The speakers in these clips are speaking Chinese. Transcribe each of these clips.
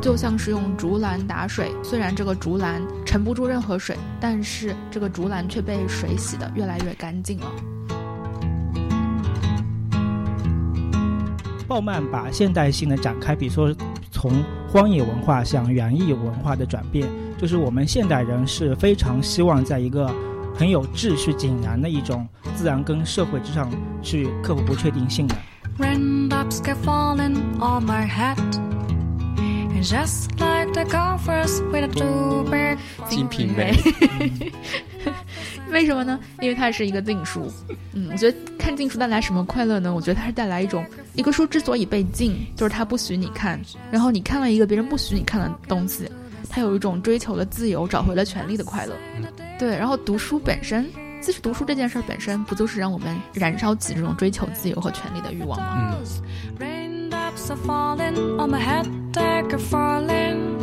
就像是用竹篮打水，虽然这个竹篮沉不住任何水，但是这个竹篮却被水洗得越来越干净了。鲍曼把现代性的展开，比如说从荒野文化向园艺文化的转变，就是我们现代人是非常希望在一个很有秩序、井然的一种自然跟社会之上去克服不确定性的。Just like the golfers with a big 金瓶梅。为什么呢？因为它是一个禁书。嗯，我觉得看禁书带来什么快乐呢？我觉得它是带来一种，一个书之所以被禁，就是它不许你看，然后你看了一个别人不许你看的东西，它有一种追求了自由、找回了权利的快乐。对，然后读书本身，其实读书这件事本身，不就是让我们燃烧起这种追求自由和权利的欲望吗？嗯，raindrops are falling on my head, they keep falling.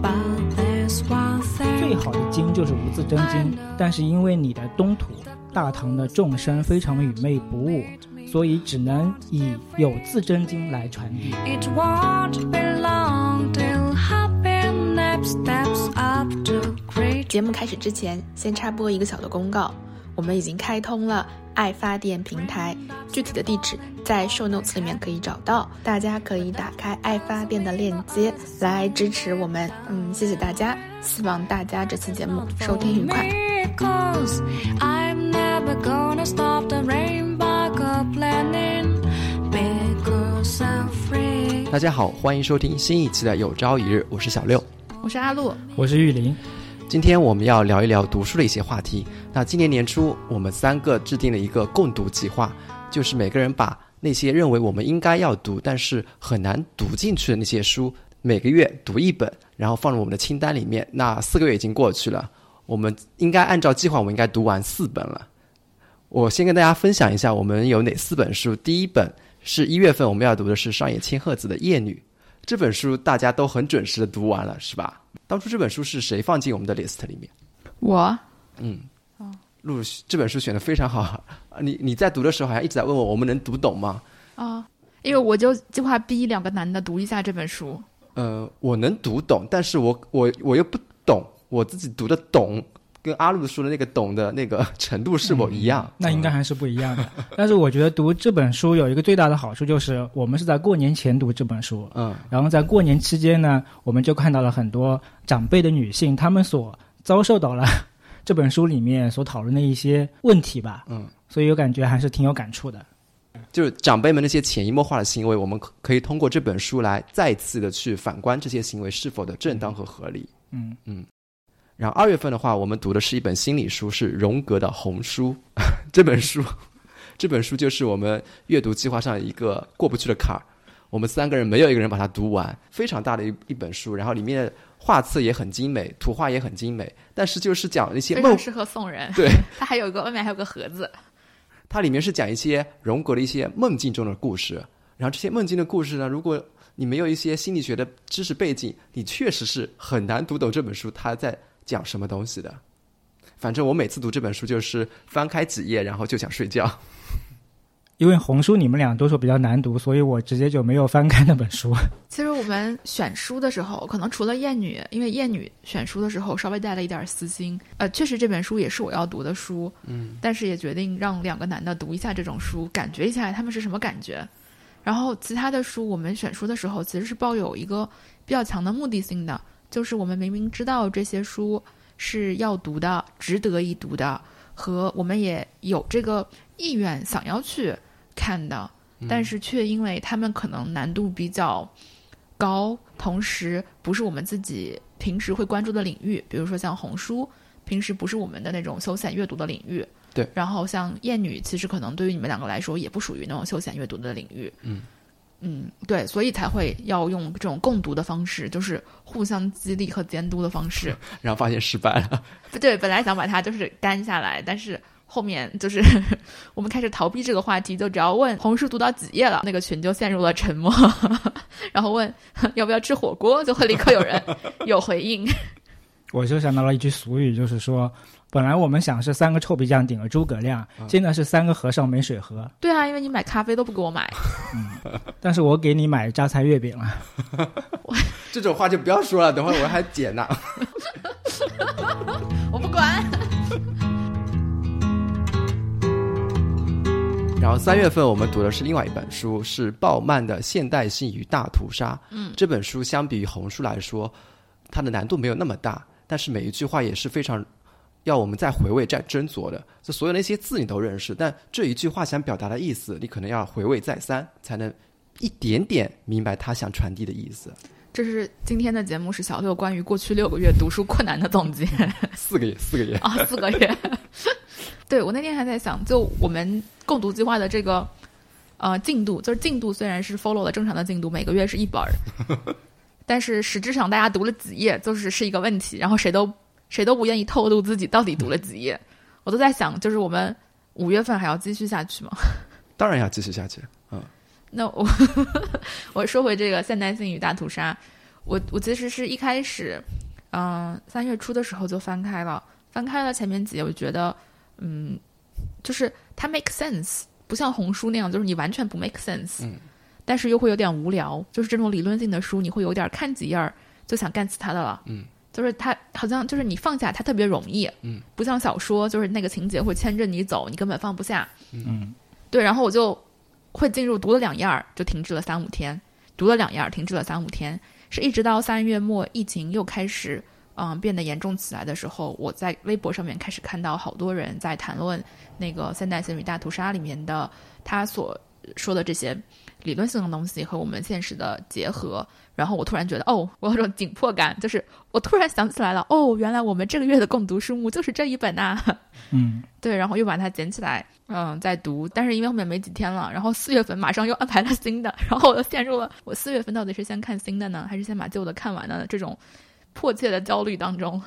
But there's one thing. 最好的经就是无字真经，但是因为你的东土大唐的众生非常愚昧不悟，所以只能以有字真经来传递。It won't be long till happiness steps up to great. 节目开始之前，先插播一个小的公告，我们已经开通了爱发电平台，具体的地址在 show notes 里面可以找到，大家可以打开爱发电的链接来支持我们。嗯，谢谢大家，希望大家这期节目收听愉快。Because I'm never gonna stop the rainbow planning. Because I'm free. 大家好，欢迎收听新一期的《有朝一日》，我是小六。我是阿路，我是玉林，今天我们要聊一聊读书的一些话题。那今年年初，我们三个制定了一个共读计划，就是每个人把那些认为我们应该要读，但是很难读进去的那些书，每个月读一本，然后放入我们的清单里面。那四个月已经过去了，我们应该按照计划，我们应该读完四本了。我先跟大家分享一下我们有哪四本书。第一本是一月份我们要读的是上野千鹤子的《夜女》，这本书大家都很准时的读完了，是吧？当初这本书是谁放进我们的 list 里面？我嗯，录这本书选的非常好。啊 你你在读的时候好像一直在问我，我们能读懂吗？啊，因为我就计划逼两个男的读一下这本书。呃，我能读懂，但是我我我又不懂，我自己读的懂，跟阿路说的那个懂的那个程度是否一样？那应该还是不一样的。但是我觉得读这本书有一个最大的好处，就是我们是在过年前读这本书，嗯然后在过年期间呢，我们就看到了很多长辈的女性，她们所遭受到了 这本书里面所讨论的一些问题吧，嗯，所以我感觉还是挺有感触的。就是长辈们那些潜移默化的行为，我们可可以通过这本书来再次的去反观这些行为是否的正当和合理。嗯嗯然后二月份的话，我们读的是一本心理书，是荣格的《红书》这本书，这本书就是我们阅读计划上一个过不去的坎儿。我们三个人没有一个人把它读完，非常大的一一本书，然后里面的画册也很精美，图画也很精美，但是就是讲一些梦非常，适合送人。对，它还有一个外面还有个盒子。它里面是讲一些荣格的一些梦境中的故事。然后这些梦境的故事呢，如果你没有一些心理学的知识背景，你确实是很难读懂这本书它在讲什么东西的。反正我每次读这本书，就是翻开几页，然后就想睡觉。因为红书你们俩都说比较难读，所以我直接就没有翻开那本书。其实我们选书的时候，可能除了《艳女》，因为《艳女》选书的时候稍微带了一点私心。呃，确实这本书也是我要读的书，嗯，但是也决定让两个男的读一下这种书，感觉一下他们是什么感觉。然后其他的书，我们选书的时候其实是抱有一个比较强的目的性的，就是我们明明知道这些书是要读的、值得一读的，和我们也有这个意愿想要去看的，但是却因为他们可能难度比较高，同时不是我们自己平时会关注的领域，比如说像红书，平时不是我们的那种休闲阅读的领域。对，然后像艳女，其实可能对于你们两个来说也不属于那种休闲阅读的领域。嗯嗯，对，所以才会要用这种共读的方式，就是互相激励和监督的方式。然后发现失败了。对，本来想把它就是干下来，但是后面就是 我们开始逃避这个话题，就只要问红书读到几页了，那个群就陷入了沉默，然后问要不要吃火锅，就会立刻有人有回应。我就想到了一句俗语，就是说，本来我们想是三个臭皮匠顶个诸葛亮，现在是三个和尚没水喝。对啊，因为你买咖啡都不给我买，嗯但是我给你买榨菜月饼了。这种话就不要说了，等会儿我还剪呢。我不管。然后三月份我们读的是另外一本书，是鲍曼的《现代性与大屠杀》。嗯，这本书相比于红书来说，它的难度没有那么大，但是每一句话也是非常要我们再回味、再斟酌的。就所有那些字你都认识，但这一句话想表达的意思，你可能要回味再三，才能一点点明白他想传递的意思。这是今天的节目，是小六关于过去六个月读书困难的总结。四个月，四个月啊，四个月。对我那天还在想，就我们共读计划的这个呃进度，就是进度虽然是 follow 了正常的进度，每个月是一本儿，但是实质上大家读了几页，就是是一个问题。然后谁都谁都不愿意透露自己到底读了几页。我都在想，就是我们五月份还要继续下去吗？当然要继续下去。嗯，那我 我说回这个现代性与大屠杀，我我其实是一开始嗯三月初的时候就翻开了，翻开了前面几页，我觉得。嗯，就是它 make sense，不像红书那样，就是你完全不 make sense，嗯，但是又会有点无聊。就是这种理论性的书，你会有点看几页儿就想干其他的了，嗯，就是它好像就是你放下它特别容易，嗯，不像小说，就是那个情节会牵着你走，你根本放不下，嗯，对。然后我就会进入读了两页儿就停滞了三五天，读了两页儿停滞了三五天，是一直到三月末疫情又开始。嗯，变得严重起来的时候，我在微博上面开始看到好多人在谈论那个《现代性与大屠杀》里面的他所说的这些理论性的东西和我们现实的结合。然后我突然觉得，哦，我有种紧迫感，就是我突然想起来了，哦，原来我们这个月的共读书目就是这一本呐。嗯，对，然后又把它捡起来，嗯，在读。但是因为后面没几天了，然后四月份马上又安排了新的，然后我又陷入了我四月份到底是先看新的呢，还是先把旧的看完呢？这种。迫切的焦虑当中，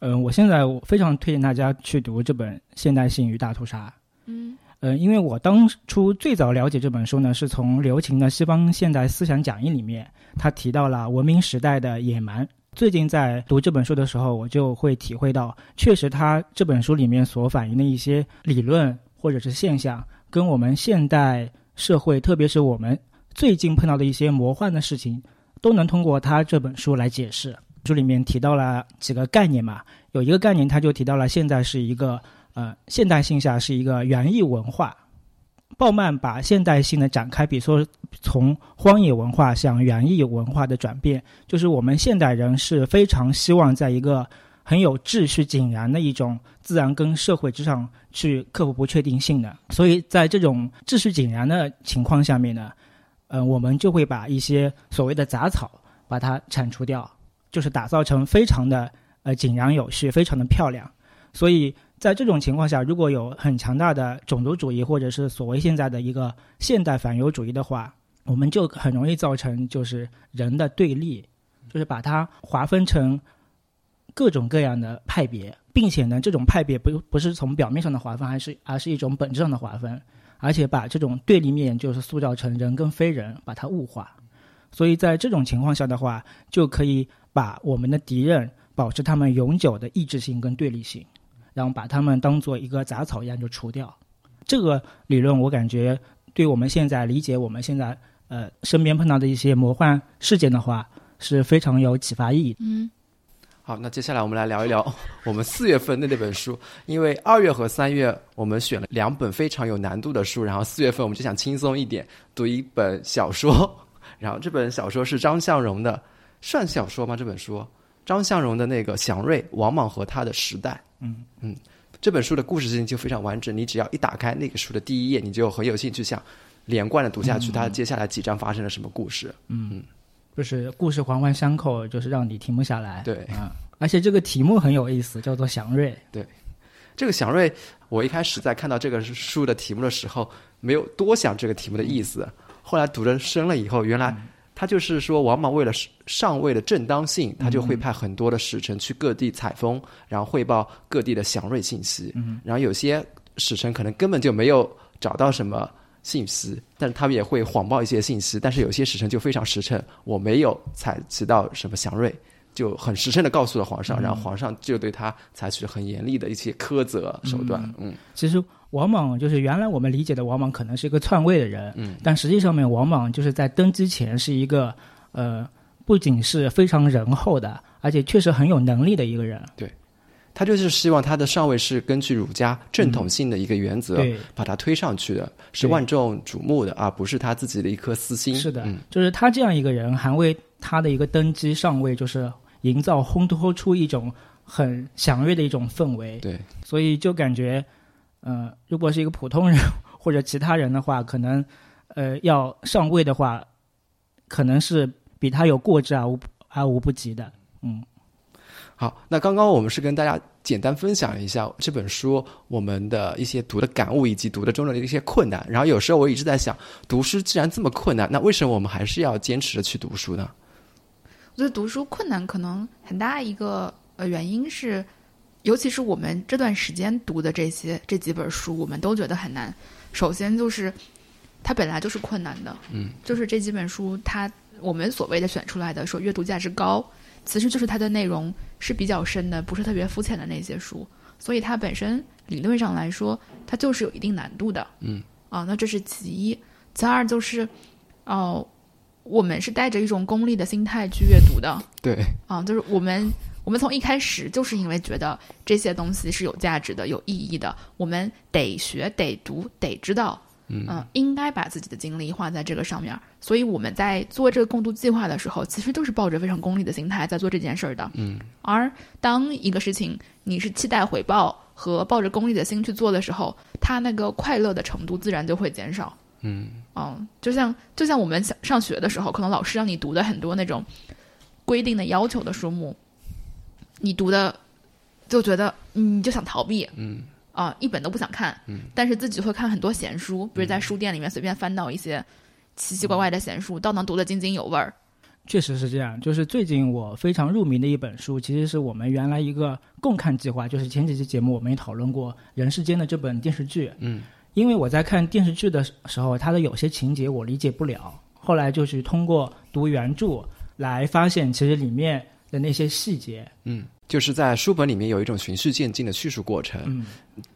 嗯，我现在我非常推荐大家去读这本《现代性与大屠杀》。嗯，呃，因为我当初最早了解这本书呢，是从刘擎的《西方现代思想讲义》里面，他提到了文明时代的野蛮。最近在读这本书的时候，我就会体会到，确实他这本书里面所反映的一些理论或者是现象，跟我们现代社会，特别是我们最近碰到的一些魔幻的事情。都能通过他这本书来解释。书里面提到了几个概念嘛，有一个概念他就提到了现在是一个呃现代性下是一个园艺文化。鲍曼把现代性的展开，比如说从荒野文化向园艺文化的转变，就是我们现代人是非常希望在一个很有秩序井然的一种自然跟社会之上去克服不确定性的。所以在这种秩序井然的情况下面呢。嗯，我们就会把一些所谓的杂草把它铲除掉，就是打造成非常的呃井然有序，非常的漂亮。所以在这种情况下，如果有很强大的种族主义或者是所谓现在的一个现代反犹主义的话，我们就很容易造成就是人的对立，就是把它划分成各种各样的派别，并且呢，这种派别不不是从表面上的划分，还是而是一种本质上的划分。而且把这种对立面就是塑造成人跟非人，把它物化，所以在这种情况下的话，就可以把我们的敌人保持他们永久的意志性跟对立性，然后把它们当做一个杂草一样就除掉。这个理论我感觉对我们现在理解我们现在呃身边碰到的一些魔幻事件的话是非常有启发意义。嗯。好，那接下来我们来聊一聊我们四月份的那本书。因为二月和三月我们选了两本非常有难度的书，然后四月份我们就想轻松一点，读一本小说。然后这本小说是张向荣的，算小说吗？这本书，张向荣的那个《祥瑞王莽和他的时代》。嗯嗯，这本书的故事性就非常完整，你只要一打开那个书的第一页，你就很有兴趣想连贯的读下去，它接下来几章发生了什么故事？嗯嗯。就是故事环环相扣，就是让你停不下来。对，啊，而且这个题目很有意思，叫做“祥瑞”。对，这个“祥瑞”，我一开始在看到这个书的题目的时候，没有多想这个题目的意思。后来读着深了以后，原来他就是说，王莽为了上位的正当性，他就会派很多的使臣去各地采风，然后汇报各地的祥瑞信息。嗯，然后有些使臣可能根本就没有找到什么。信息，但是他们也会谎报一些信息，但是有些使臣就非常实诚，我没有采集到什么祥瑞，就很实诚的告诉了皇上，然后皇上就对他采取了很严厉的一些苛责手段。嗯，其实王莽就是原来我们理解的王莽可能是一个篡位的人，嗯，但实际上面王莽就是在登基前是一个呃不仅是非常仁厚的，而且确实很有能力的一个人。对。他就是希望他的上位是根据儒家正统性的一个原则，把他推上去的，是万众瞩目的，而不是他自己的一颗私心。是的，嗯。就是他这样一个人，还为他的一个登基上位，就是营造烘托出一种很祥瑞的一种氛围。对，所以就感觉，呃，如果是一个普通人或者其他人的话，可能，呃，要上位的话，可能是比他有过之而无而无不及的。嗯，好，那刚刚我们是跟大家简单分享了一下这本书我们的一些读的感悟，以及读的中的一些困难。然后有时候我一直在想，读书既然这么困难，那为什么我们还是要坚持的去读书呢？我觉得读书困难可能很大一个呃原因是，尤其是我们这段时间读的这些这几本书，我们都觉得很难。首先就是它本来就是困难的，嗯，就是这几本书它我们所谓的选出来的说阅读价值高，其实就是它的内容是比较深的，不是特别肤浅的那些书，所以它本身理论上来说，它就是有一定难度的，嗯，啊，那这是其一，其二就是，哦、我们是带着一种功利的心态去阅读的，对，啊，就是我们我们从一开始就是因为觉得这些东西是有价值的、有意义的，我们得学、得读、得知道，嗯应该把自己的精力花在这个上面儿。所以我们在做这个共读计划的时候，其实都是抱着非常功利的心态在做这件事儿的。嗯，而当一个事情你是期待回报和抱着功利的心去做的时候，它那个快乐的程度自然就会减少。嗯嗯，就像就像我们上上学的时候，可能老师让你读的很多那种规定的要求的书目，你读的就觉得你就想逃避嗯啊、一本都不想看。嗯，但是自己会看很多闲书，比如在书店里面随便翻到一些奇奇怪怪的闲书，倒能读得津津有味儿。确实是这样。就是最近我非常入迷的一本书，其实是我们原来一个共看计划，就是前几期节目我们也讨论过《人世间》的这本电视剧。嗯因为我在看电视剧的时候，它的有些情节我理解不了，后来就是通过读原著来发现，其实里面的那些细节，嗯，就是在书本里面有一种循序渐进的叙述过程。嗯，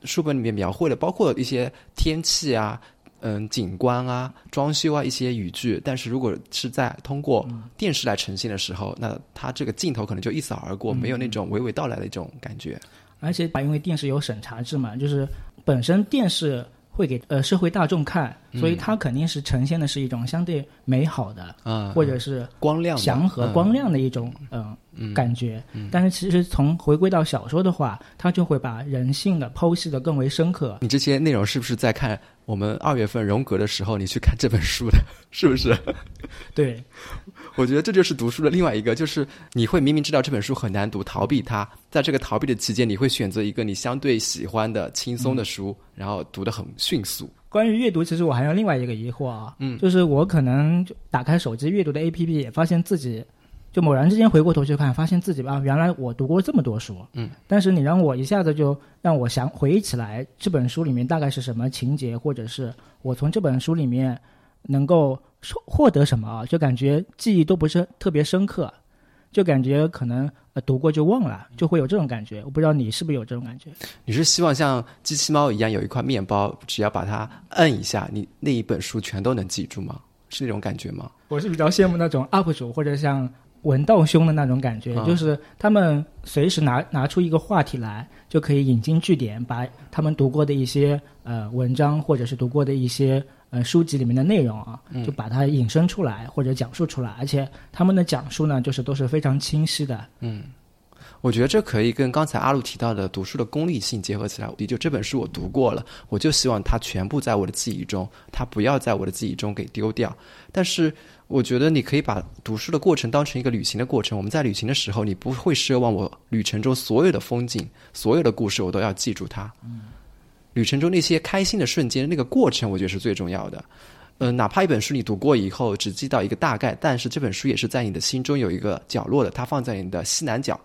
书本里面描绘了包括一些天气啊、嗯景观啊、装修啊一些语句，但是如果是在通过电视来呈现的时候，那它这个镜头可能就一扫而过，没有那种娓娓道来的一种感觉。而且因为电视有审查制嘛，就是本身电视会给呃社会大众看，所以它肯定是呈现的是一种相对美好的，嗯，或者是光亮祥和、嗯光亮的一种嗯、嗯感觉。但是其实从回归到小说的话，它就会把人性的剖析的更为深刻。你这些内容是不是在看我们二月份荣格的时候你去看这本书的？是不是？对，我觉得这就是读书的另外一个，就是你会明明知道这本书很难读，逃避它，在这个逃避的期间，你会选择一个你相对喜欢的轻松的书，然后读得很迅速。关于阅读，其实我还有另外一个疑惑啊，嗯就是我可能就打开手机阅读的 APP，也发现自己就猛然之间回过头去看，发现自己啊，原来我读过这么多书，嗯，但是你让我一下子就让我想回忆起来这本书里面大概是什么情节，或者是我从这本书里面能够收获得什么啊，就感觉记忆都不是特别深刻，就感觉可能呃读过就忘了，就会有这种感觉。我不知道你是不是有这种感觉？你是希望像机器猫一样有一块面包，只要把它摁一下，你那一本书全都能记住吗？是那种感觉吗？我是比较羡慕那种 UP 主或者像文道兄的那种感觉，啊就是他们随时拿拿出一个话题来，就可以引经据典，把他们读过的一些呃文章或者是读过的一些呃书籍里面的内容啊，嗯就把它引申出来或者讲述出来，而且他们的讲述呢，就是都是非常清晰的。嗯我觉得这可以跟刚才阿路提到的读书的功利性结合起来。就这本书我读过了，我就希望它全部在我的记忆中，它不要在我的记忆中给丢掉。但是我觉得你可以把读书的过程当成一个旅行的过程。我们在旅行的时候，你不会奢望我旅程中所有的风景、所有的故事我都要记住它。旅程中那些开心的瞬间，那个过程，我觉得是最重要的。呃，哪怕一本书你读过以后只记到一个大概，但是这本书也是在你的心中有一个角落的，它放在你的西南角。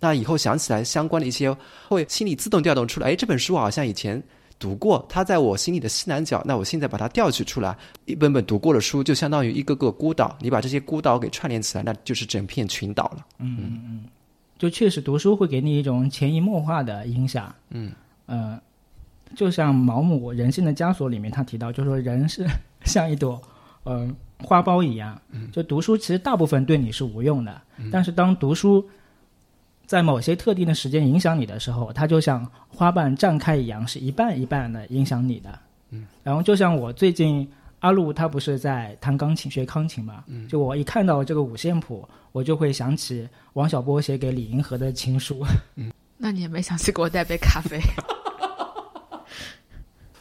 那以后想起来相关的一些，会心里自动调动出来。哎，这本书我好像以前读过，它在我心里的西南角。那我现在把它调取出来，一本本读过的书，就相当于一个个孤岛。你把这些孤岛给串联起来，那就是整片群岛了。嗯嗯嗯就确实读书会给你一种潜移默化的影响。嗯，呃，就像毛姆《人性的枷锁》里面他提到，就说人是 像一朵嗯、花苞一样，就读书其实大部分对你是无用的，但是当读书在某些特定的时间影响你的时候，它就像花瓣绽开一样，是一半一半的影响你的。嗯，然后就像我最近阿路他不是在弹钢琴学钢琴嘛，嗯，就我一看到这个五线谱，我就会想起王小波写给李银河的情书。嗯 那你也没想起给我带杯咖啡。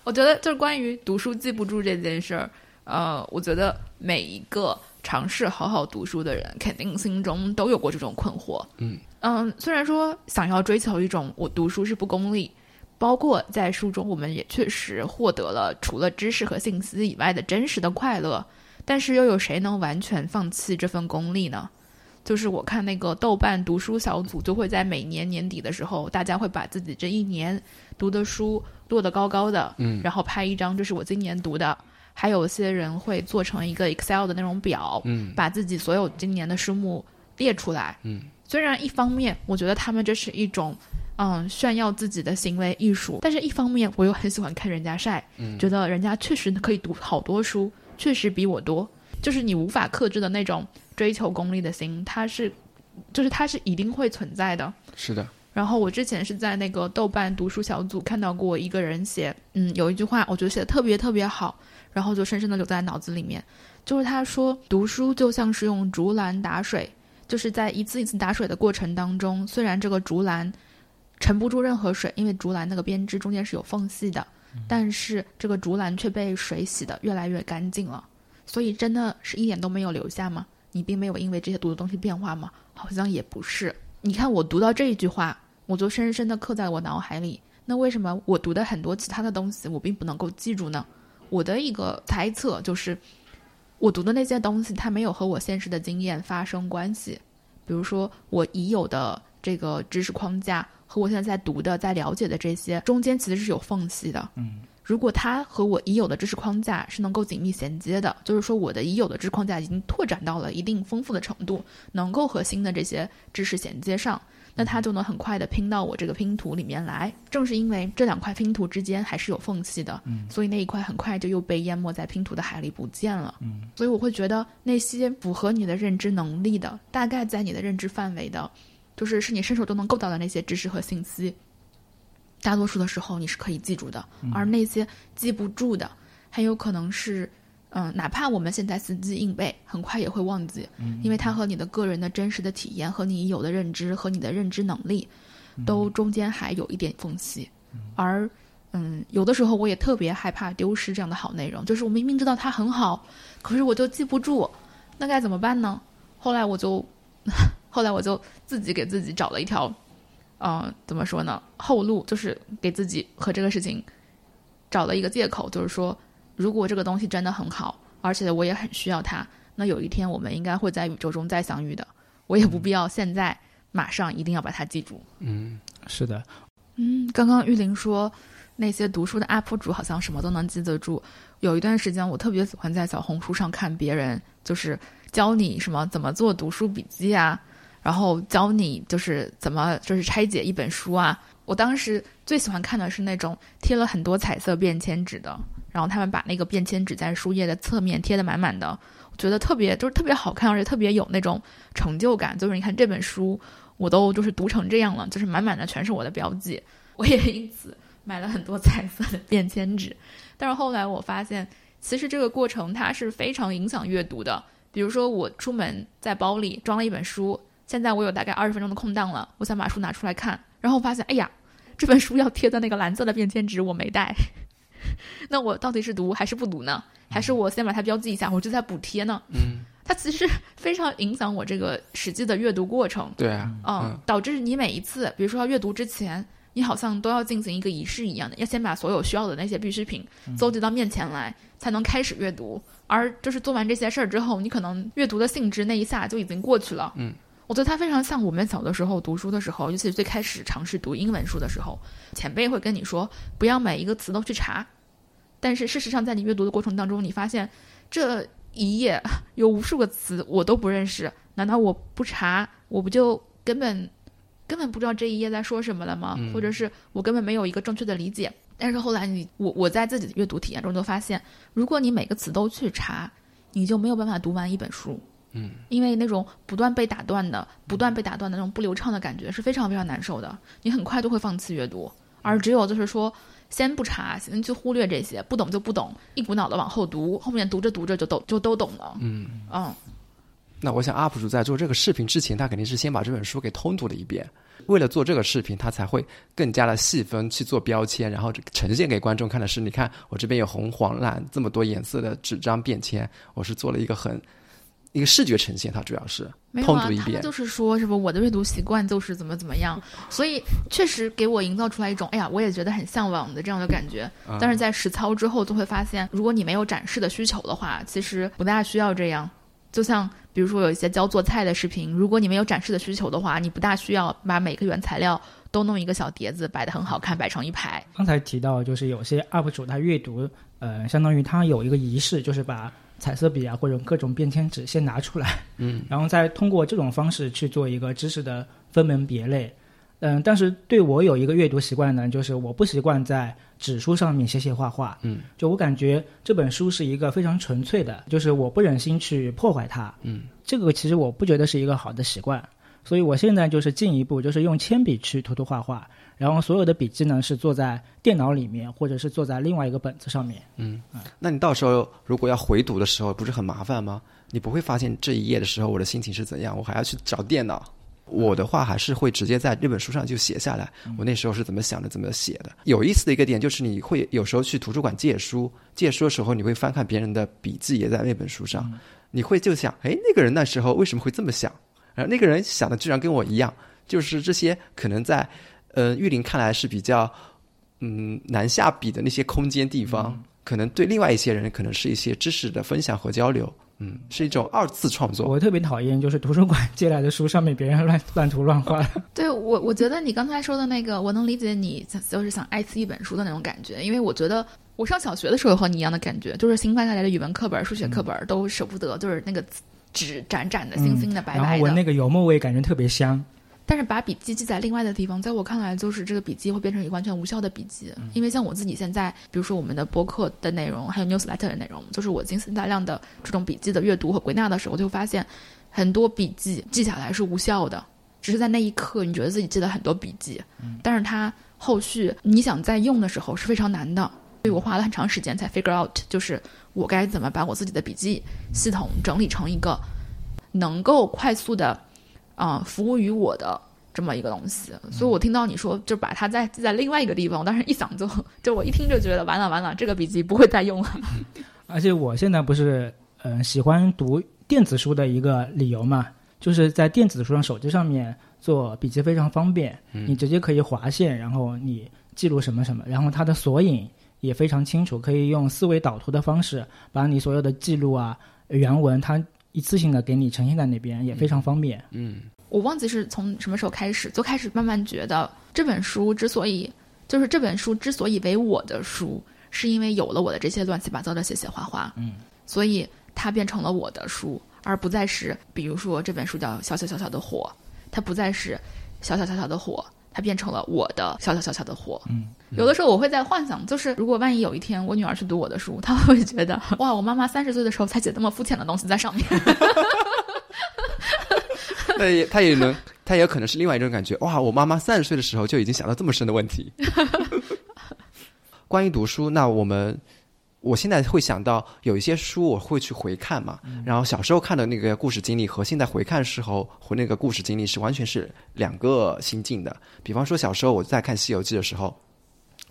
我觉得就是关于读书记不住这件事儿，呃，我觉得每一个尝试好好读书的人，肯定心中都有过这种困惑。嗯嗯，虽然说想要追求一种我读书是不功利，包括在书中我们也确实获得了除了知识和信息以外的真实的快乐，但是又有谁能完全放弃这份功利呢？就是我看那个豆瓣读书小组，就会在每年年底的时候，大家会把自己这一年读的书摞得高高的，嗯然后拍一张这是我今年读的。还有些人会做成一个 Excel 的那种表，嗯把自己所有今年的书目列出来。嗯，虽然一方面我觉得他们这是一种嗯炫耀自己的行为艺术，但是一方面我又很喜欢看人家晒，嗯觉得人家确实可以读好多书，确实比我多。就是你无法克制的那种追求功利的心，它是，就是它是一定会存在的。是的，然后我之前是在那个豆瓣读书小组看到过一个人写，嗯，有一句话我觉得写的特别特别好，然后就深深的留在脑子里面，就是他说读书就像是用竹篮打水，就是在一次一次打水的过程当中，虽然这个竹篮沉不住任何水，因为竹篮那个编织中间是有缝隙的，但是这个竹篮却被水洗得越来越干净了，所以真的是一点都没有留下吗？你并没有因为这些读的东西变化吗？好像也不是。你看我读到这一句话，我就深深的刻在我脑海里。那为什么我读的很多其他的东西，我并不能够记住呢？我的一个猜测就是，我读的那些东西，它没有和我现实的经验发生关系。比如说，我已有的这个知识框架和我现在在读的、在了解的这些中间其实是有缝隙的。嗯，如果它和我已有的知识框架是能够紧密衔接的，就是说我的已有的知识框架已经拓展到了一定丰富的程度，能够和新的这些知识衔接上，那它就能很快的拼到我这个拼图里面来。正是因为这两块拼图之间还是有缝隙的，嗯所以那一块很快就又被淹没在拼图的海里不见了。嗯，所以我会觉得那些符合你的认知能力的，大概在你的认知范围的，就是是你伸手都能够到的那些知识和信息，大多数的时候你是可以记住的，而那些记不住的，很有可能是，嗯，哪怕我们现在死记硬背，很快也会忘记，因为它和你的个人的真实的体验和你有的认知和你的认知能力，都中间还有一点缝隙，而。嗯，有的时候我也特别害怕丢失这样的好内容，就是我明明知道它很好，可是我就记不住，那该怎么办呢？后来我就，后来我就自己给自己找了一条，呃，怎么说呢？后路就是给自己和这个事情找了一个借口，就是说，如果这个东西真的很好，而且我也很需要它，那有一天我们应该会在宇宙中再相遇的。我也不必要现在马上一定要把它记住。嗯是的，嗯，刚刚玉玲说那些读书的 UP 主好像什么都能记得住。有一段时间，我特别喜欢在小红书上看别人就是教你什么怎么做读书笔记啊，然后教你就是怎么就是拆解一本书啊。我当时最喜欢看的是那种贴了很多彩色便签纸的，然后他们把那个便签纸在书页的侧面贴得满满的，我觉得特别就是特别好看，而且特别有那种成就感。就是你看这本书，我都就是读成这样了，就是满满的全是我的标记。我也因此买了很多彩色的便签纸，但是后来我发现，其实这个过程它是非常影响阅读的。比如说，我出门在包里装了一本书，现在我有大概二十分钟的空档了，我想把书拿出来看，然后发现，哎呀，这本书要贴的那个蓝色的便签纸我没带，那我到底是读还是不读呢？还是我先把它标记一下，我就在补贴呢？嗯，它其实非常影响我这个实际的阅读过程。对啊，嗯，导致你每一次，比如说要阅读之前，你好像都要进行一个仪式一样的，要先把所有需要的那些必需品搜集到面前来，才能开始阅读。而就是做完这些事儿之后，你可能阅读的兴致那一下就已经过去了。嗯，我觉得它非常像我们小的时候读书的时候，尤其是最开始尝试读英文书的时候，前辈会跟你说不要每一个词都去查，但是事实上在你阅读的过程当中，你发现这一页有无数个词我都不认识，难道我不查，我不就根本根本不知道这一页在说什么了吗？嗯或者是我根本没有一个正确的理解？但是后来你我我在自己的阅读体验中就发现，如果你每个词都去查，你就没有办法读完一本书。嗯，因为那种不断被打断的、不断被打断的那种不流畅的感觉是非常非常难受的，你很快就会放弃阅读。而只有就是说，先不查，先去忽略这些，不懂就不懂，一股脑的往后读，后面读着读着就都就都懂了。嗯嗯，那我想 UP 主在做这个视频之前，他肯定是先把这本书给通读了一遍。为了做这个视频，他才会更加的细分去做标签，然后呈现给观众看的是，你看我这边有红、黄、蓝这么多颜色的纸张便签，我是做了一个很一个视觉呈现，它主要是通读一，遍。他们就是说什么我的阅读习惯就是怎么怎么样，所以确实给我营造出来一种哎呀，我也觉得很向往的这样的感觉。嗯但是在实操之后，就会发现，如果你没有展示的需求的话，其实不大需要这样。就像比如说有一些教做菜的视频，如果你没有展示的需求的话，你不大需要把每个原材料都弄一个小碟子摆得很好看，摆成一排。刚才提到，就是有些 UP 主他阅读，呃，相当于他有一个仪式，就是把彩色笔啊或者各种便签纸先拿出来，嗯，然后再通过这种方式去做一个知识的分门别类。嗯，但是对我有一个阅读习惯呢，就是我不习惯在纸书上面写写画画。嗯，就我感觉这本书是一个非常纯粹的，就是我不忍心去破坏它。嗯，这个其实我不觉得是一个好的习惯，所以我现在就是进一步就是用铅笔去涂涂画画，然后所有的笔记呢是做在电脑里面，或者是做在另外一个本子上面。嗯那你到时候如果要回读的时候，不是很麻烦吗？你不会发现这一页的时候我的心情是怎样，我还要去找电脑。我的话还是会直接在这本书上就写下来，我那时候是怎么想的，怎么写的。有意思的一个点就是，你会有时候去图书馆借书，借书的时候你会翻看别人的笔记，也在那本书上，你会就想，哎，那个人那时候为什么会这么想？然后那个人想的居然跟我一样，就是这些可能在呃玉林看来是比较嗯难下笔的那些空间地方，可能对另外一些人可能是一些知识的分享和交流，嗯，是一种二次创作。我特别讨厌就是图书馆借来的书上面别人乱乱涂乱画。对我，我觉得你刚才说的那个，我能理解你就是想爱惜一本书的那种感觉，因为我觉得我上小学的时候和你一样的感觉，就是新翻下来的语文课本、数学课本都舍不得，就是那个纸展展的、星星的、白然白的。后闻那个油墨味，感觉特别香。但是把笔记记在另外的地方，在我看来，就是这个笔记会变成一个完全无效的笔记。因为像我自己现在，比如说我们的播客的内容，还有 newsletter 的内容，就是我进行大量的这种笔记的阅读和归纳的时候，就发现很多笔记记下来是无效的，只是在那一刻你觉得自己记了很多笔记，但是它后续你想再用的时候是非常难的。所以我花了很长时间才 figure out，就是我该怎么把我自己的笔记系统整理成一个能够快速的啊、服务于我的这么一个东西。所以我听到你说就把它再记在另外一个地方，我当时一想就就我一听就觉得完了完了，这个笔记不会再用了。而且我现在不是嗯、呃喜欢读电子书的一个理由嘛，就是在电子书上手机上面做笔记非常方便，你直接可以划线，然后你记录什么什么，然后它的索引也非常清楚，可以用思维导图的方式把你所有的记录啊原文它一次性的给你呈现在那边，也非常方便。嗯。我忘记是从什么时候开始，就开始慢慢觉得这本书之所以就是这本书之所以为我的书，是因为有了我的这些乱七八糟的写写画画，嗯，所以它变成了我的书，而不再是比如说这本书叫《小小小小的火》，它不再是小小小小的火，它变成了我的小小小小的火。嗯，有的时候我会在幻想，就是如果万一有一天我女儿去读我的书，她会觉得哇，我妈妈三十岁的时候才写那么肤浅的东西在上面。那也他也能，他也有可能是另外一种感觉。哇，我妈妈三十岁的时候就已经想到这么深的问题。关于读书，那我们我现在会想到有一些书我会去回看嘛，然后小时候看的那个故事经历和现在回看的时候和那个故事经历是完全是两个心境的。比方说小时候我在看《西游记》的时候。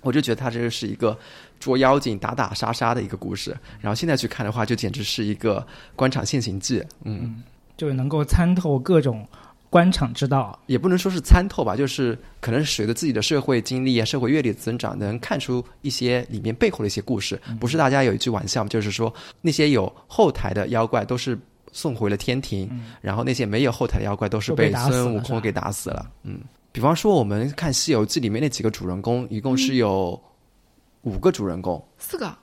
我就觉得它这个是一个捉妖精、打打杀杀的一个故事，然后现在去看的话，就简直是一个官场现形记。嗯，就是能够参透各种官场之道。也不能说是参透吧，就是可能是随着自己的社会经历啊、社会阅历的增长，能看出一些里面背后的一些故事。不是大家有一句玩笑，就是说那些有后台的妖怪都是送回了天庭，然后那些没有后台的妖怪都是被孙悟空给打死了。嗯，比方说我们看《西游记》里面那几个主人公，一共是有五个主人公，四个，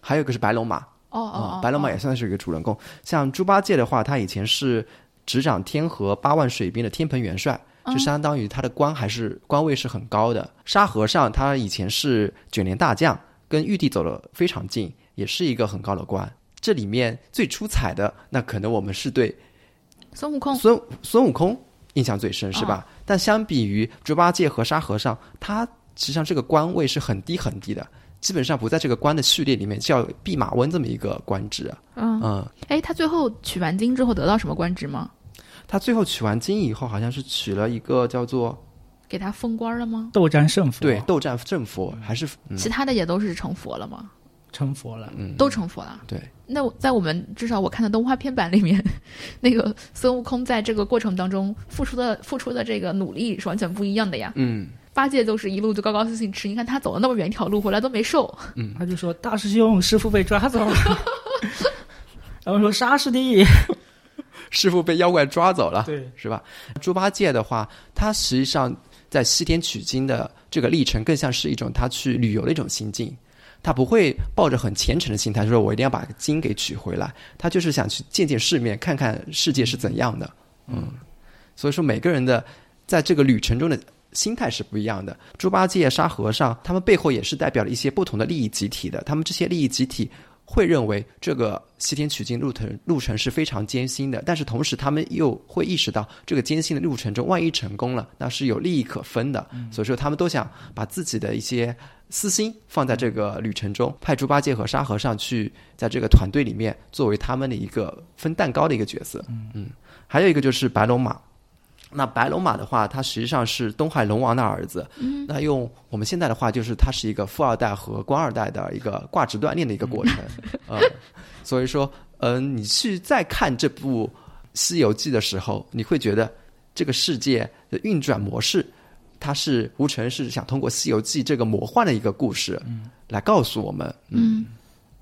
还有一个是白龙马。哦哦白龙马也算是一个主人公。像猪八戒的话，他以前是执掌天河八万水兵的天蓬元帅，就相当于他的官还是官位是很高的。沙和尚他以前是卷帘大将，跟玉帝走得非常近，也是一个很高的官。这里面最出彩的，那可能我们是对孙悟空孙孙悟空印象最深，是吧？哦但相比于猪八戒和沙和尚，他实际上这个官位是很低很低的，基本上不在这个官的序列里面，叫弼马温这么一个官职啊。嗯，嗯，哎，他最后取完经之后得到什么官职吗？他最后取完经以后，好像是取了一个叫做给他封官了吗？斗战胜佛，对斗战胜佛，还是嗯其他的也都是成佛了吗？成佛了。嗯都成佛了。对。那在我们至少我看的动画片版里面，那个孙悟空在这个过程当中付出的付出的这个努力是完全不一样的呀。嗯八戒都是一路就高高兴兴吃，你看他走了那么远一条路回来都没瘦。嗯他就说：“大师兄，师傅被抓走了。”然后说：“沙师弟。师傅被妖怪抓走了”，对，是吧？猪八戒的话，他实际上在西天取经的这个历程，更像是一种他去旅游的一种心境。他不会抱着很虔诚的心态，说我一定要把经给取回来。他就是想去见见世面，看看世界是怎样的。嗯，所以说每个人的在这个旅程中的心态是不一样的。猪八戒、沙和尚，他们背后也是代表了一些不同的利益集体的。他们这些利益集体会认为这个西天取经路程路程是非常艰辛的，但是同时他们又会意识到这个艰辛的路程中，万一成功了，那是有利益可分的。所以说，他们都想把自己的一些私心放在这个旅程中，派猪八戒和沙和尚去在这个团队里面作为他们的一个分蛋糕的一个角色。嗯，还有一个就是白龙马。那白龙马的话，它实际上是东海龙王的儿子。嗯，那用我们现在的话，就是它是一个富二代和官二代的一个挂职锻炼的一个过程。呃，所以说，嗯、你去再看这部《西游记》的时候，你会觉得这个世界的运转模式，它是吴承恩是想通过《西游记》这个魔幻的一个故事，来告诉我们，嗯，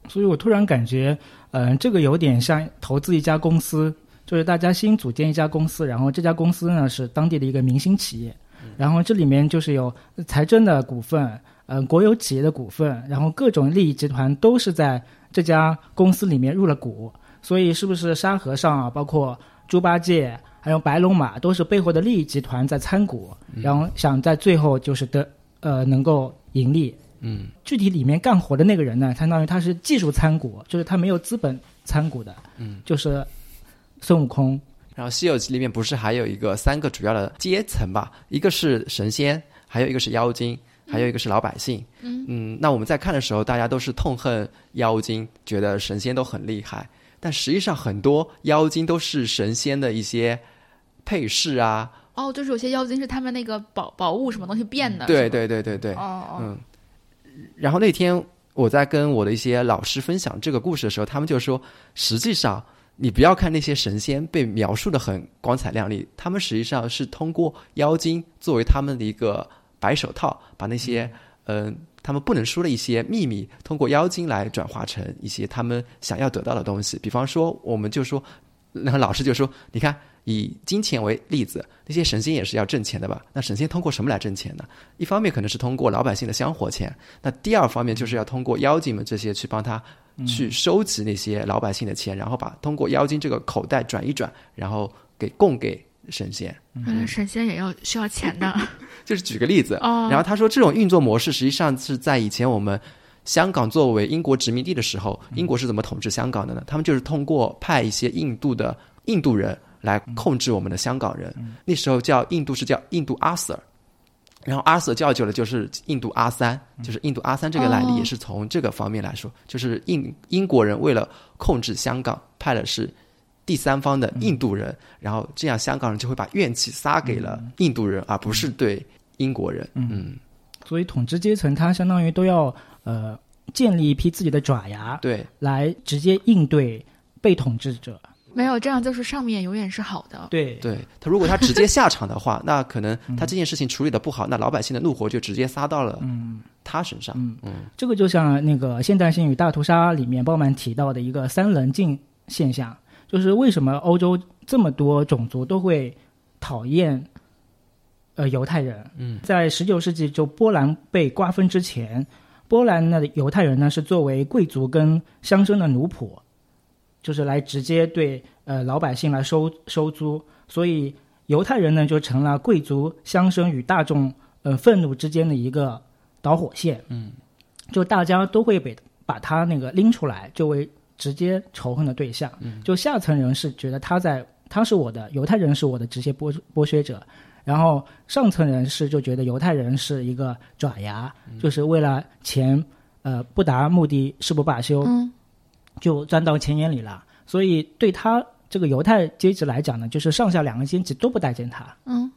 所以我突然感觉，嗯、这个有点像投资一家公司，就是大家新组建一家公司，然后这家公司呢是当地的一个明星企业，然后这里面就是有财政的股份，嗯、国有企业的股份，然后各种利益集团都是在这家公司里面入了股，所以是不是沙和尚啊，包括猪八戒，还有白龙马，都是背后的利益集团在参股，然后想在最后就是得呃能够盈利，嗯。具体里面干活的那个人呢，相当于他是技术参股，就是他没有资本参股的，嗯，就是孙悟空，然后《西游记》里面不是还有一个三个主要的阶层吧？一个是神仙，还有一个是妖精，还有一个是老百姓。嗯那我们在看的时候，大家都是痛恨妖精，觉得神仙都很厉害，但实际上很多妖精都是神仙的一些配饰啊。哦，就是有些妖精是他们那个宝宝物什么东西变的。对，对对对对，哦哦，嗯。然后那天我在跟我的一些老师分享这个故事的时候，他们就说，实际上你不要看那些神仙被描述的很光彩亮丽，他们实际上是通过妖精作为他们的一个白手套，把那些嗯、他们不能说的一些秘密，通过妖精来转化成一些他们想要得到的东西。比方说，我们就说，那个老师就说，你看。以金钱为例子，那些神仙也是要挣钱的吧？那神仙通过什么来挣钱呢？一方面可能是通过老百姓的香火钱，那第二方面就是要通过妖精们这些去帮他去收集那些老百姓的钱，然后把通过妖精这个口袋转一转，然后给供给神仙。原来神仙也要需要钱的。就是举个例子，哦然后他说这种运作模式实际上是在以前我们香港作为英国殖民地的时候，英国是怎么统治香港的呢？他们就是通过派一些印度的印度人来控制我们的香港人。那时候叫印度是叫印度阿 Sir。然后阿 Sir 叫久了就是印度阿三，就是印度阿三这个来历哦。也是从这个方面来说，就是英英国人为了控制香港，派的是第三方的印度人，然后这样香港人就会把怨气撒给了印度人，而不是对英国人。嗯，所以统治阶层他相当于都要呃建立一批自己的爪牙，对，来直接应对被统治者。没有这样，就是上面永远是好的。对对他如果他直接下场的话，那可能他这件事情处理的不好，那老百姓的怒火就直接撒到了他身上。嗯这个就像那个《现代性与大屠杀》里面鲍曼提到的一个三棱镜现象，就是为什么欧洲这么多种族都会讨厌呃犹太人？嗯，在十九世纪就波兰被瓜分之前，波兰的犹太人呢是作为贵族跟乡绅的奴仆，就是来直接对呃老百姓来收收租，所以犹太人呢就成了贵族、乡绅与大众呃愤怒之间的一个导火线。嗯，就大家都会被把他那个拎出来，就为直接仇恨的对象。嗯。就下层人士觉得他在他是我的犹太人是我的直接剥剥削者，然后上层人士就觉得犹太人是一个爪牙，就是为了钱，呃，不达目的誓不罢休，嗯就钻到钱眼里了。所以对他这个犹太阶级来讲呢，就是上下两个阶级都不待见他，嗯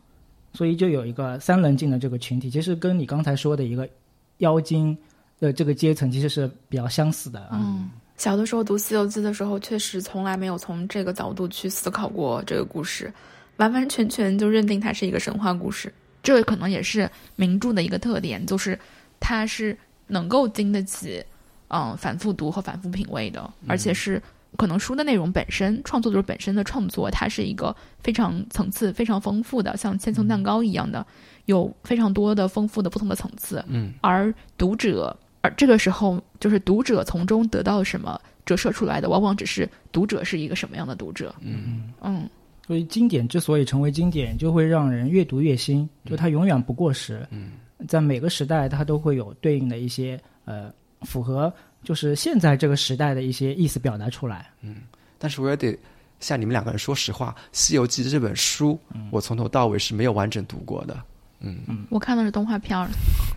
所以就有一个三棱镜的这个群体，其实跟你刚才说的一个妖精的这个阶层其实是比较相似的啊。嗯小的时候读《西游记》的时候，确实从来没有从这个角度去思考过这个故事，完完全全就认定它是一个神话故事。这可能也是名著的一个特点，就是它是能够经得起嗯反复读和反复品味的，而且是可能书的内容本身，创作者本身的创作，它是一个非常层次非常丰富的，像千层蛋糕一样的，有非常多的丰富的不同的层次，嗯。而读者，而这个时候就是读者从中得到什么折射出来的，往往只是读者是一个什么样的读者，嗯。嗯。所以经典之所以成为经典，就会让人越读越新，就它永远不过时。嗯。在每个时代，它都会有对应的一些呃符合就是现在这个时代的一些意思表达出来。嗯但是我也得向你们两个人说实话，《西游记》这本书，我从头到尾是没有完整读过的。嗯我看的是动画片儿，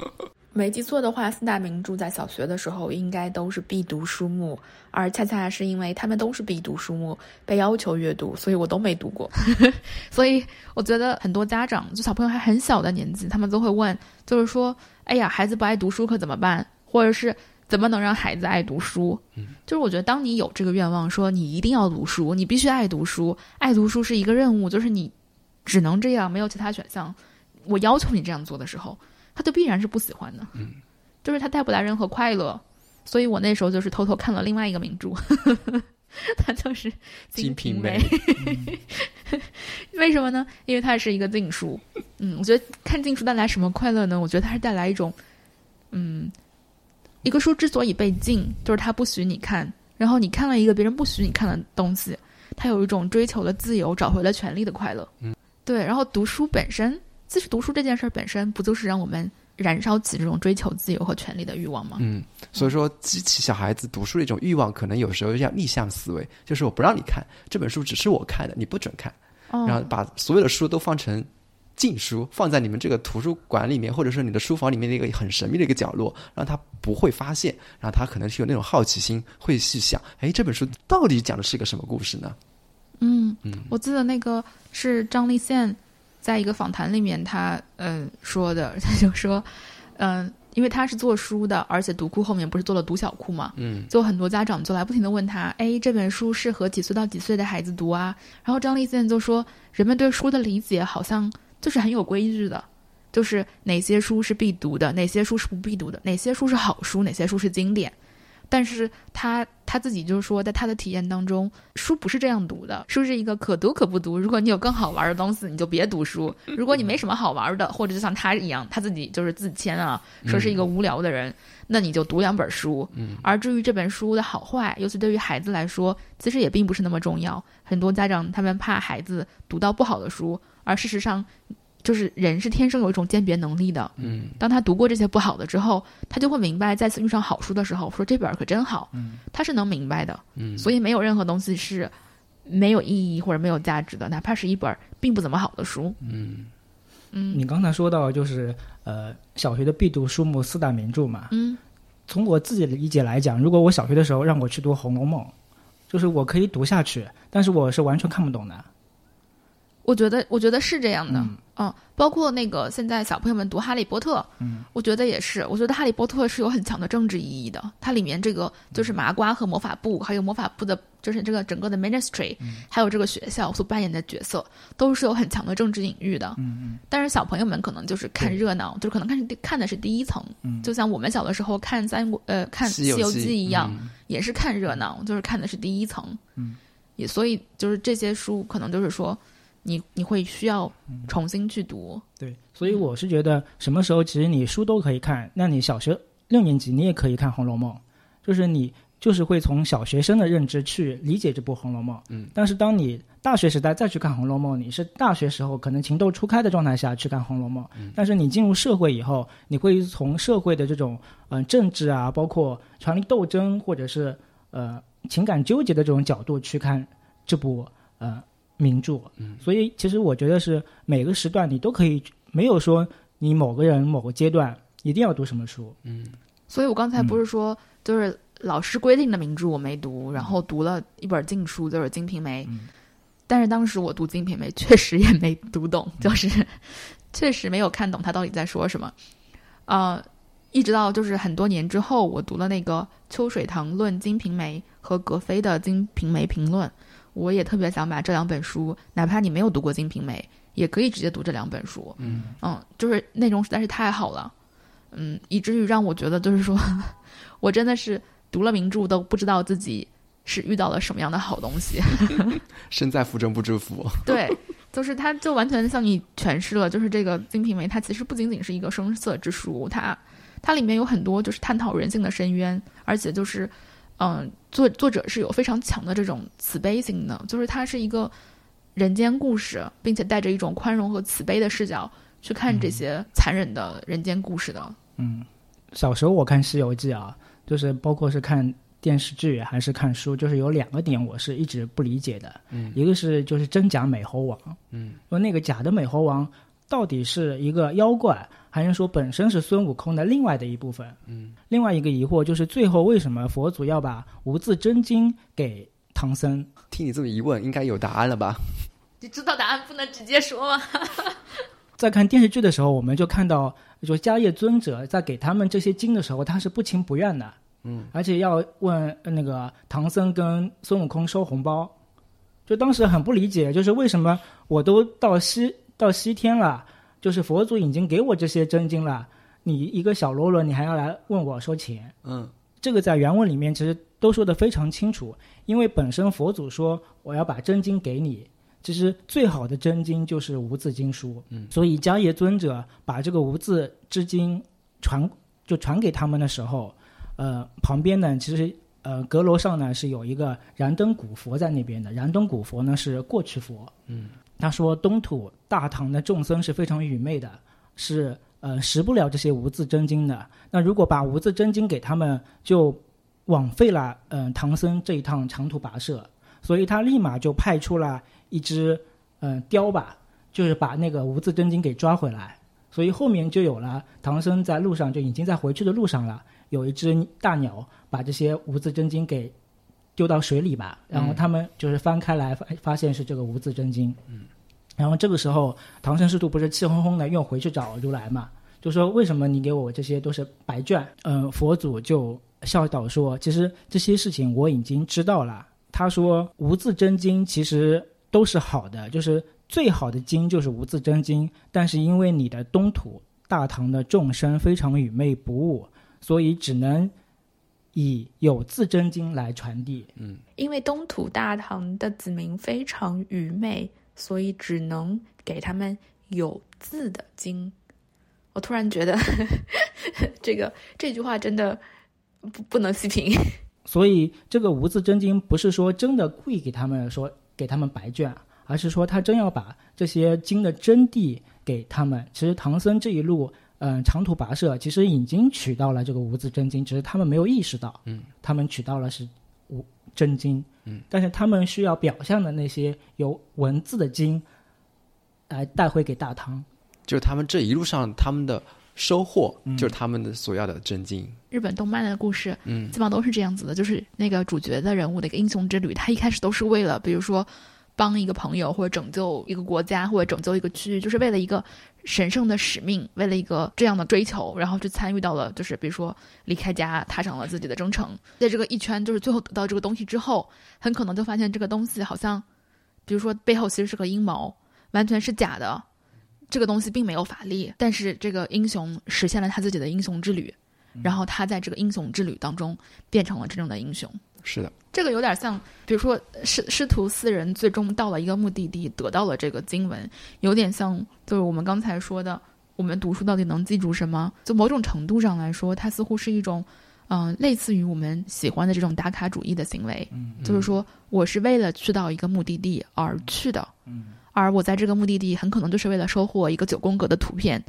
没记错的话，四大名著在小学的时候应该都是必读书目，而恰恰是因为他们都是必读书目，被要求阅读，所以我都没读过。所以我觉得很多家长，就小朋友还很小的年纪，他们都会问，就是说，哎呀，孩子不爱读书可怎么办？或者是怎么能让孩子爱读书？嗯，就是我觉得，当你有这个愿望，说你一定要读书，你必须爱读书，爱读书是一个任务，就是你只能这样，没有其他选项。我要求你这样做的时候，他就必然是不喜欢的。嗯，就是他带不来任何快乐。所以我那时候就是偷偷看了另外一个名著，他就是《金瓶瓶梅》为什么呢？因为它是一个禁书。嗯，我觉得看禁书带来什么快乐呢？我觉得它是带来一种，嗯，一个书之所以被禁，就是它不许你看，然后你看了一个别人不许你看的东西，它有一种追求了自由、找回了权利的快乐。嗯，对。然后读书本身，其实读书这件事儿本身，不就是让我们燃烧起这种追求自由和权利的欲望吗？嗯，所以说激起小孩子读书的一种欲望，可能有时候要逆向思维，就是我不让你看这本书，只是我看的，你不准看，哦然后把所有的书都放成禁书，放在你们这个图书馆里面，或者说你的书房里面的一个很神秘的一个角落，让他不会发现，然后他可能是有那种好奇心，会去想，哎，这本书到底讲的是一个什么故事呢？嗯，嗯我记得那个是张立宪在一个访谈里面他嗯、呃说的，他就说，嗯、因为他是做书的，而且读库后面不是做了读小库嘛，嗯就很多家长就来不停的问他，哎，这本书适合几岁到几岁的孩子读啊？然后张立宪就说，人们对书的理解好像就是很有规矩的，就是哪些书是必读的，哪些书是不必读的，哪些书是好书，哪些书是经典。但是他他自己就是说，在他的体验当中，书不是这样读的，书是一个可读可不读。如果你有更好玩的东西，你就别读书；如果你没什么好玩的，或者就像他一样，他自己就是自谦啊，说是一个无聊的人，那你就读两本书。嗯而至于这本书的好坏，尤其对于孩子来说，其实也并不是那么重要。很多家长他们怕孩子读到不好的书，而事实上，就是人是天生有一种鉴别能力的。嗯当他读过这些不好的之后，他就会明白，再次遇上好书的时候，说这本儿可真好。嗯，他是能明白的。嗯，所以没有任何东西是没有意义或者没有价值的，哪怕是一本并不怎么好的书。嗯嗯。你刚才说到就是呃小学的必读书目四大名著嘛，嗯。从我自己的理解来讲，如果我小学的时候让我去读《红楼梦》，就是我可以读下去，但是我是完全看不懂的。我觉得，我觉得是这样的。嗯嗯，包括那个现在小朋友们读《哈利波特》，嗯，我觉得也是。我觉得《哈利波特》是有很强的政治意义的。它里面这个就是麻瓜和魔法部，还有魔法部的，就是这个整个的 ministry，、还有这个学校所扮演的角色，都是有很强的政治隐喻的。嗯嗯但是小朋友们可能就是看热闹，就是可能看是看的是第一层，嗯就像我们小的时候看三国呃看《西游记》一样，嗯也是看热闹，就是看的是第一层。嗯，也所以就是这些书可能就是说，你你会需要重新去读。对，所以我是觉得什么时候其实你书都可以看，那你小学六年级你也可以看《红楼梦》，就是你就是会从小学生的认知去理解这部《红楼梦》。嗯，但是当你大学时代再去看《红楼梦》，你是大学时候可能情窦初开的状态下去看《红楼梦》，但是你进入社会以后，你会从社会的这种嗯、呃政治啊，包括权力斗争或者是呃情感纠结的这种角度去看这部呃名著。嗯，所以其实我觉得是每个时段你都可以，没有说你某个人某个阶段一定要读什么书。嗯所以我刚才不是说，就是老师规定的名著我没读，然后读了一本禁书，就是《金瓶梅》嗯但是当时我读《金瓶梅》确实也没读懂，就是确实没有看懂他到底在说什么。呃，一直到就是很多年之后，我读了那个秋水堂论《金瓶梅》和格非的《金瓶梅评论》，我也特别想把这两本书，哪怕你没有读过《金瓶梅》，也可以直接读这两本书。嗯嗯，就是内容实在是太好了，嗯，以至于让我觉得就是说，我真的是读了名著都不知道自己是遇到了什么样的好东西。身在福中不知福。对，就是它就完全向你诠释了，就是这个《金瓶梅》，它其实不仅仅是一个声色之书，它它里面有很多就是探讨人性的深渊，而且就是，嗯、作作者是有非常强的这种慈悲心的，就是它是一个人间故事，并且带着一种宽容和慈悲的视角去看这些残忍的人间故事的。嗯，小时候我看《西游记》啊，就是包括是看电视剧还是看书，就是有两个点我是一直不理解的。嗯一个是就是真假美猴王，嗯说那个假的美猴王到底是一个妖怪，还是说本身是孙悟空的另外的一部分？嗯另外一个疑惑就是最后为什么佛祖要把无字真经给唐僧？听你这么一问，应该有答案了吧？你知道答案不能直接说吗？在看电视剧的时候，我们就看到，就迦叶尊者在给他们这些经的时候，他是不情不愿的，嗯，而且要问呃那个唐僧跟孙悟空收红包，就当时很不理解，就是为什么我都到西到西天了，就是佛祖已经给我这些真经了，你一个小喽啰，你还要来问我收钱？嗯。这个在原文里面其实都说的非常清楚，因为本身佛祖说我要把真经给你，其实最好的真经就是无字经书，嗯。所以迦叶尊者把这个无字之经传就传给他们的时候，呃，旁边呢其实呃阁楼上呢是有一个燃灯古佛在那边的，燃灯古佛呢是过去佛，嗯他说东土大唐的众僧是非常愚昧的，是呃识不了这些无字真经的。那如果把无字真经给他们，就枉费了嗯、呃唐僧这一趟长途跋涉。所以他立马就派出了一只嗯、呃雕吧，就是把那个无字真经给抓回来。所以后面就有了唐僧在路上就已经在回去的路上了，有一只大鸟把这些无字真经给丢到水里吧，然后他们就是翻开来发发现是这个无字真经。嗯然后这个时候，唐僧师徒不是气哄哄的又回去找如来嘛，就说为什么你给我这些都是白卷？嗯、佛祖就笑道说，其实这些事情我已经知道了。他说无字真经其实都是好的，就是最好的经就是无字真经，但是因为你的东土大唐的众生非常愚昧不悟，所以只能以有字真经来传递。嗯因为东土大唐的子民非常愚昧，所以只能给他们有字的经。我突然觉得，这个这句话真的不不能细评。所以这个无字真经不是说真的故意给他们说给他们白卷，而是说他真要把这些经的真谛给他们。其实唐僧这一路，嗯、长途跋涉，其实已经取到了这个无字真经，只是他们没有意识到，嗯，他们取到了是无真经，嗯，但是他们需要表象的那些有文字的经，来带回给大唐。就是他们这一路上他们的收获，嗯就是他们的所要的真经。日本动漫的故事嗯基本上都是这样子的，就是那个主角的人物的一个英雄之旅，他一开始都是为了，比如说帮一个朋友，或者拯救一个国家，或者拯救一个区域，就是为了一个神圣的使命，为了一个这样的追求，然后去参与到了，就是比如说离开家，踏上了自己的征程，在这个一圈，就是最后得到这个东西之后，很可能就发现这个东西好像，比如说背后其实是个阴谋，完全是假的。这个东西并没有法力，但是这个英雄实现了他自己的英雄之旅，然后他在这个英雄之旅当中变成了真正的英雄。是的，这个有点像，比如说师师徒四人最终到了一个目的地，得到了这个经文，有点像就是我们刚才说的，我们读书到底能记住什么？就某种程度上来说，它似乎是一种，嗯、类似于我们喜欢的这种打卡主义的行为，嗯就是说我是为了去到一个目的地而去的，嗯而我在这个目的地很可能就是为了收获一个九宫格的图片，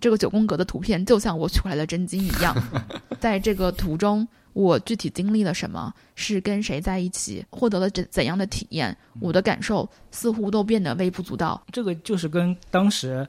这个九宫格的图片就像我取回来的真经一样，在这个途中，我具体经历了什么，是跟谁在一起，获得了怎怎样的体验，我的感受似乎都变得微不足道。这个就是跟当时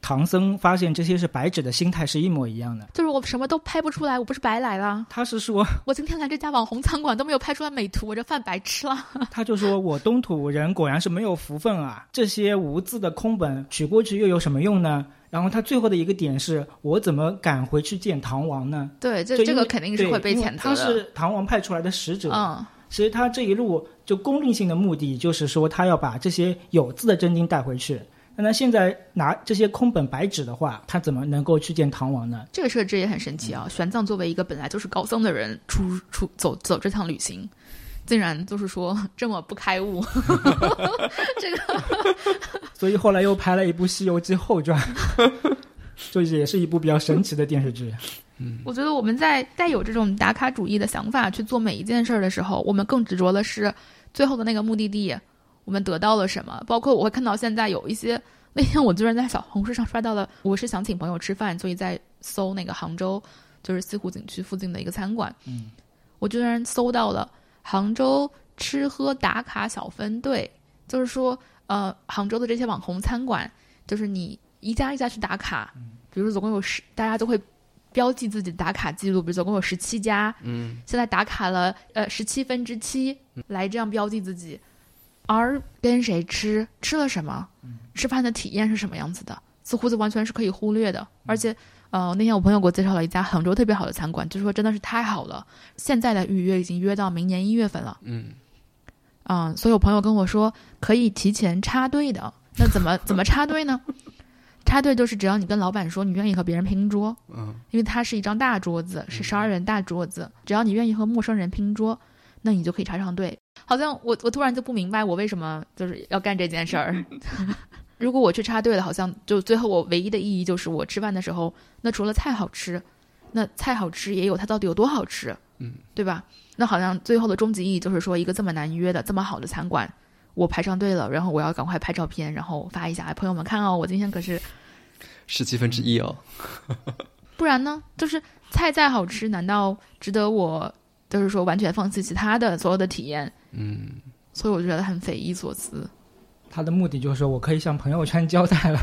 唐僧发现这些是白纸的心态是一模一样的。就是我什么都拍不出来，我不是白来了。他是说，我今天来这家网红餐馆都没有拍出来美图，我这饭白吃了。他就说我东土人果然是没有福分啊，这些无字的空本取过去又有什么用呢？然后他最后的一个点是我怎么敢回去见唐王呢？对，这这个肯定是会被对因为谴责的。他是唐王派出来的使者，嗯，其实他这一路就功利性的目的就是说他要把这些有字的真经带回去。那他现在拿这些空本白纸的话，他怎么能够去见唐王呢？这个设置也很神奇啊！玄奘作为一个本来就是高僧的人，出出走走这趟旅行，竟然就是说 这么不开悟。这个所以后来又拍了一部《西游记后传》，就也是一部比较神奇的电视剧。嗯我觉得我们在带有这种打卡主义的想法去做每一件事儿的时候，我们更执着的是最后的那个目的地，我们得到了什么。包括我会看到现在有一些，那天我居然在小红书上刷到了，我是想请朋友吃饭，所以在搜那个杭州就是西湖景区附近的一个餐馆，嗯，我居然搜到了杭州吃喝打卡小分队，就是说，呃，杭州的这些网红餐馆，就是你一家一家去打卡，比如说总共有十，大家都会标记自己的打卡记录，比如总共有十七家，嗯，现在打卡了呃十七分之七，来这样标记自己，而跟谁吃，吃了什么，吃饭的体验是什么样子的，似乎就完全是可以忽略的。而且，呃，那天我朋友给我介绍了一家杭州特别好的餐馆，就说真的是太好了，现在的预约已经约到明年一月份了。嗯，嗯，所以我朋友跟我说可以提前插队的。那怎么 怎么插队呢？插队就是只要你跟老板说你愿意和别人拼桌，嗯，因为它是一张大桌子，是十二人大桌子，只要你愿意和陌生人拼桌，那你就可以插上队。好像我我突然就不明白我为什么就是要干这件事儿。如果我去插队了，好像就最后我唯一的意义就是我吃饭的时候，那除了菜好吃，那菜好吃也有它到底有多好吃，嗯，对吧？那好像最后的终极意义就是说，一个这么难约的、这么好的餐馆，我排上队了，然后我要赶快拍照片，然后发一下，哎，朋友们看哦，我今天可是，十七分之一哦，不然呢，就是菜再好吃，难道值得我就是说完全放弃其他的所有的体验？嗯，所以我就觉得很匪夷所思。他的目的就是说我可以向朋友圈交代了。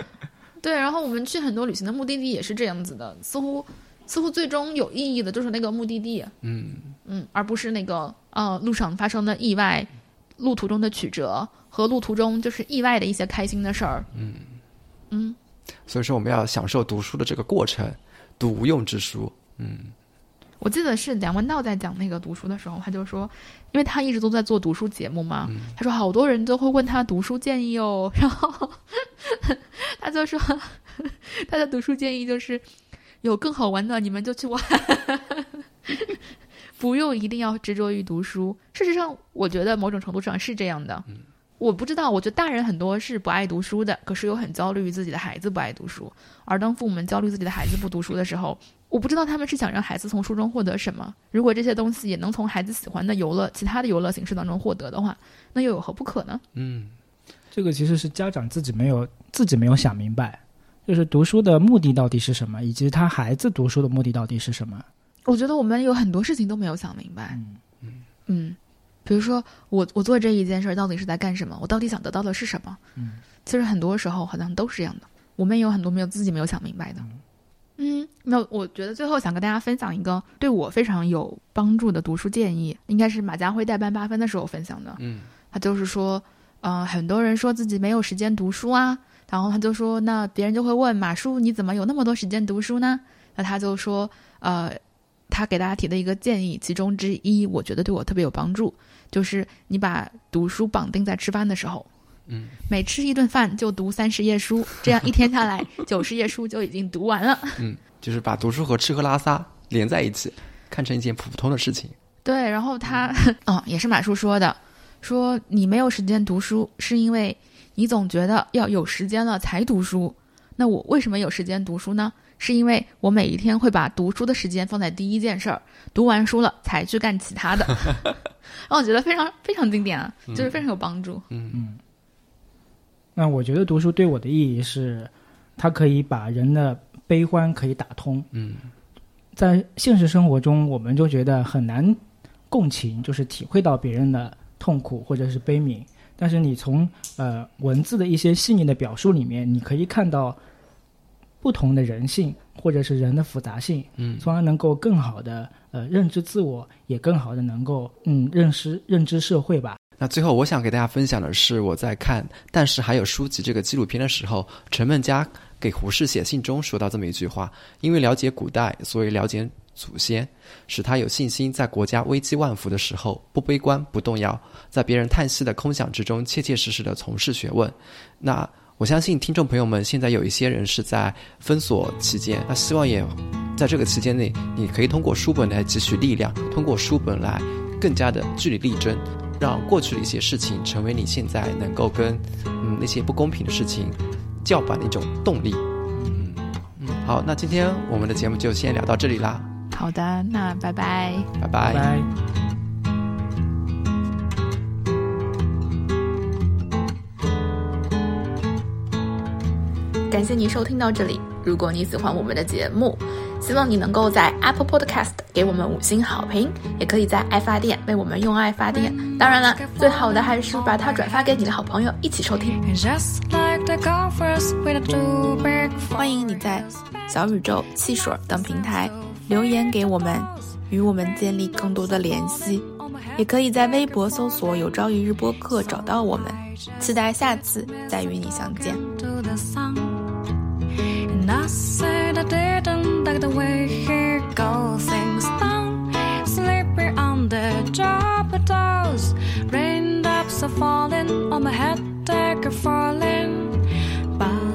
对，然后我们去很多旅行的目的地也是这样子的，似乎似乎最终有意义的就是那个目的地，嗯，嗯，而不是那个呃路上发生的意外、路途中的曲折和路途中就是意外的一些开心的事儿。嗯嗯，所以说我们要享受读书的这个过程，读无用之书。嗯，我记得是梁文道在讲那个读书的时候，他就说，因为他一直都在做读书节目嘛，他说好多人都会问他读书建议哦，然后 他就说 他的读书建议就是有更好玩的你们就去玩，不用一定要执着于读书。事实上，我觉得某种程度上是这样的。我不知道，我觉得大人很多是不爱读书的，可是又很焦虑于自己的孩子不爱读书。而当父母们焦虑自己的孩子不读书的时候，我不知道他们是想让孩子从书中获得什么。如果这些东西也能从孩子喜欢的游乐、其他的游乐形式当中获得的话，那又有何不可呢？嗯，这个其实是家长自己没有自己没有想明白，就是读书的目的到底是什么，以及他孩子读书的目的到底是什么。我觉得我们有很多事情都没有想明白。嗯嗯，比如说我我做这一件事儿到底是在干什么？我到底想得到的是什么？嗯，其实很多时候好像都是这样的。我们也有很多没有自己没有想明白的。嗯，那我觉得最后想跟大家分享一个对我非常有帮助的读书建议，应该是马家辉代班八分的时候分享的。嗯，他就是说，呃，很多人说自己没有时间读书啊，然后他就说，那别人就会问马叔，你怎么有那么多时间读书呢？那他就说，呃，他给大家提的一个建议，其中之一，我觉得对我特别有帮助，就是你把读书绑定在吃饭的时候。嗯，每吃一顿饭就读三十页书，这样一天下来九十页书就已经读完了。嗯，就是把读书和吃喝拉撒连在一起，看成一件普通的事情。对，然后他，嗯，也是马叔说的，说你没有时间读书，是因为你总觉得要有时间了才读书。那我为什么有时间读书呢？是因为我每一天会把读书的时间放在第一件事儿，读完书了才去干其他的。让 我觉得非常非常经典啊，就是非常有帮助。嗯嗯。那我觉得读书对我的意义是，它可以把人的悲欢可以打通。嗯，在现实生活中，我们就觉得很难共情，就是体会到别人的痛苦或者是悲悯。但是你从呃文字的一些细腻的表述里面，你可以看到不同的人性或者是人的复杂性，嗯从而能够更好的呃认知自我，也更好的能够嗯认识认知社会吧。那最后，我想给大家分享的是，我在看《但是还有书籍》这个纪录片的时候，陈梦家给胡适写信中说到这么一句话：因为了解古代，所以了解祖先，使他有信心在国家危机万伏的时候不悲观不动摇，在别人叹息的空想之中，切切实实的从事学问。那我相信听众朋友们现在有一些人是在封锁期间，那希望也在这个期间内，你可以通过书本来汲取力量，通过书本来更加的据理力争。让过去的一些事情成为你现在能够跟嗯那些不公平的事情叫板的一种动力。嗯嗯，好，那今天我们的节目就先聊到这里啦，好的，那拜拜。拜拜拜。感谢你收听到这里。如果你喜欢我们的节目，希望你能够在 Apple Podcast 给我们五星好评，也可以在爱发电为我们用爱发电。当然了，最好的还是把它转发给你的好朋友一起收听。欢迎你在小宇宙、汽水等平台留言给我们，与我们建立更多的联系。也可以在微博搜索“有朝一日播客”找到我们。期待下次再与你相见。Like the way he got things done. Sleepy on the job it does. Raindrops are falling on my head, they're falling. But